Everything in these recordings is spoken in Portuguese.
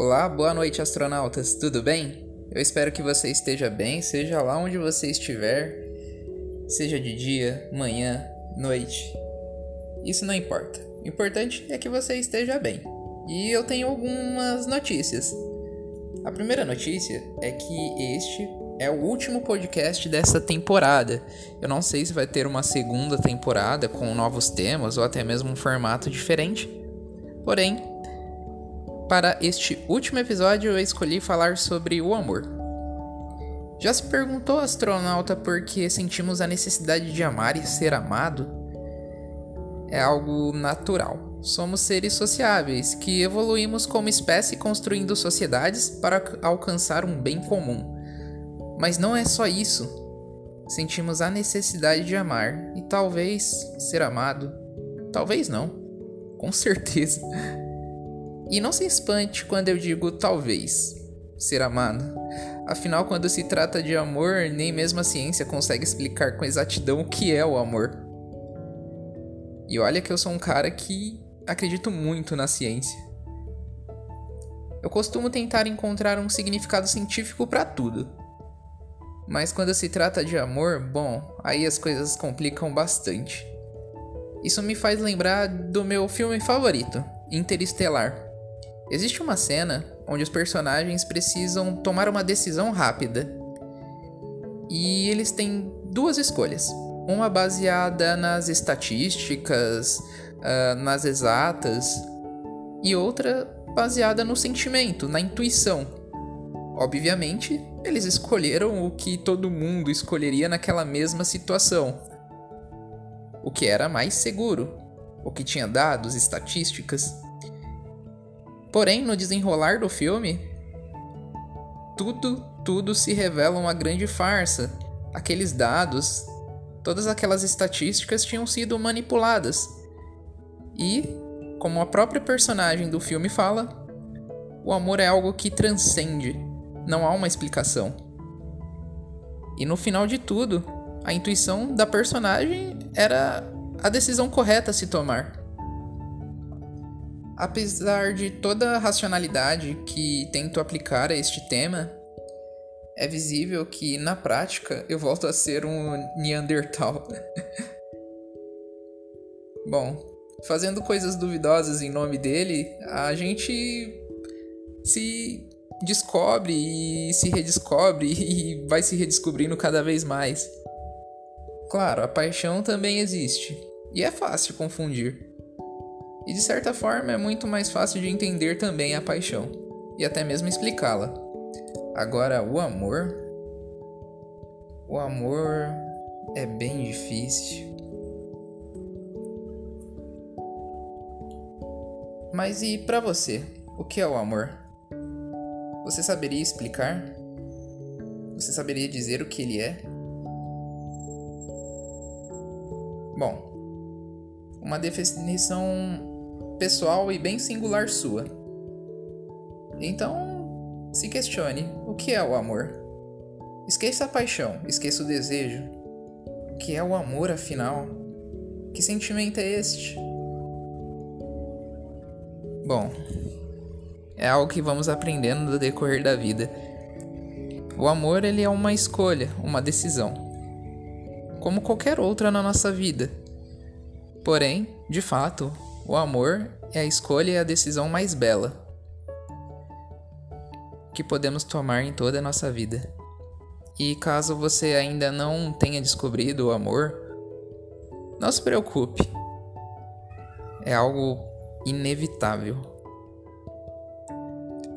Olá, boa noite, astronautas, tudo bem? Eu espero que você esteja bem, seja lá onde você estiver, seja de dia, manhã, noite. Isso não importa. O importante é que você esteja bem. E eu tenho algumas notícias. A primeira notícia é que este é o último podcast dessa temporada. Eu não sei se vai ter uma segunda temporada com novos temas ou até mesmo um formato diferente. Porém, para este último episódio eu escolhi falar sobre o amor. Já se perguntou, astronauta, por que sentimos a necessidade de amar e ser amado? É algo natural. Somos seres sociáveis que evoluímos como espécie construindo sociedades para alcançar um bem comum. Mas não é só isso. Sentimos a necessidade de amar e talvez ser amado. Talvez não. Com certeza. E não se espante quando eu digo talvez ser amado. Afinal, quando se trata de amor, nem mesmo a ciência consegue explicar com exatidão o que é o amor. E olha que eu sou um cara que acredito muito na ciência. Eu costumo tentar encontrar um significado científico para tudo. Mas quando se trata de amor, bom, aí as coisas complicam bastante. Isso me faz lembrar do meu filme favorito, Interestelar. Existe uma cena onde os personagens precisam tomar uma decisão rápida. E eles têm duas escolhas. Uma baseada nas estatísticas, uh, nas exatas, e outra baseada no sentimento, na intuição. Obviamente, eles escolheram o que todo mundo escolheria naquela mesma situação. O que era mais seguro, o que tinha dados, estatísticas. Porém, no desenrolar do filme, tudo, tudo se revela uma grande farsa. Aqueles dados, todas aquelas estatísticas tinham sido manipuladas. E, como a própria personagem do filme fala, o amor é algo que transcende não há uma explicação. E no final de tudo, a intuição da personagem era a decisão correta a se tomar. Apesar de toda a racionalidade que tento aplicar a este tema, é visível que na prática eu volto a ser um Neandertal. Bom, fazendo coisas duvidosas em nome dele, a gente se descobre e se redescobre e vai se redescobrindo cada vez mais. Claro, a paixão também existe, e é fácil confundir. E de certa forma é muito mais fácil de entender também a paixão, e até mesmo explicá-la. Agora, o amor. O amor é bem difícil. Mas e para você? O que é o amor? Você saberia explicar? Você saberia dizer o que ele é? Bom, uma definição pessoal e bem singular sua. Então, se questione: o que é o amor? Esqueça a paixão, esqueça o desejo. O que é o amor, afinal? Que sentimento é este? Bom, é algo que vamos aprendendo no decorrer da vida. O amor ele é uma escolha, uma decisão, como qualquer outra na nossa vida. Porém, de fato, o amor é a escolha e a decisão mais bela que podemos tomar em toda a nossa vida. E caso você ainda não tenha descobrido o amor, não se preocupe. É algo inevitável.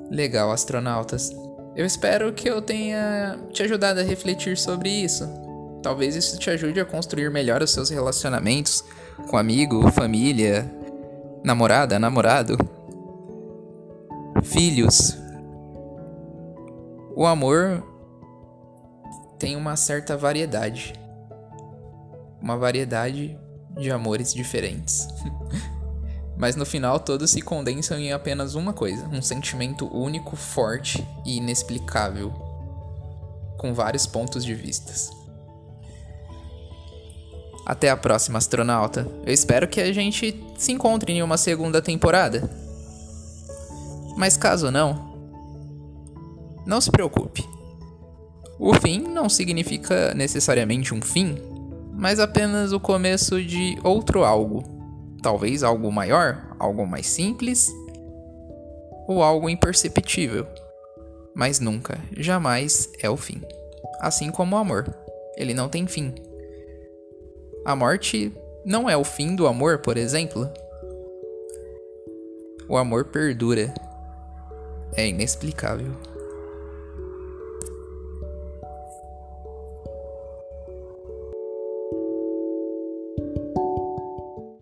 Legal, astronautas. Eu espero que eu tenha te ajudado a refletir sobre isso. Talvez isso te ajude a construir melhor os seus relacionamentos com amigo, família, namorada, namorado, filhos. O amor tem uma certa variedade. Uma variedade de amores diferentes. Mas no final todos se condensam em apenas uma coisa: um sentimento único, forte e inexplicável, com vários pontos de vistas. Até a próxima, astronauta. Eu espero que a gente se encontre em uma segunda temporada. Mas caso não, Não se preocupe. O fim não significa necessariamente um fim, mas apenas o começo de outro algo. Talvez algo maior, algo mais simples ou algo imperceptível. Mas nunca, jamais é o fim. Assim como o amor, ele não tem fim. A morte não é o fim do amor, por exemplo. O amor perdura. É inexplicável.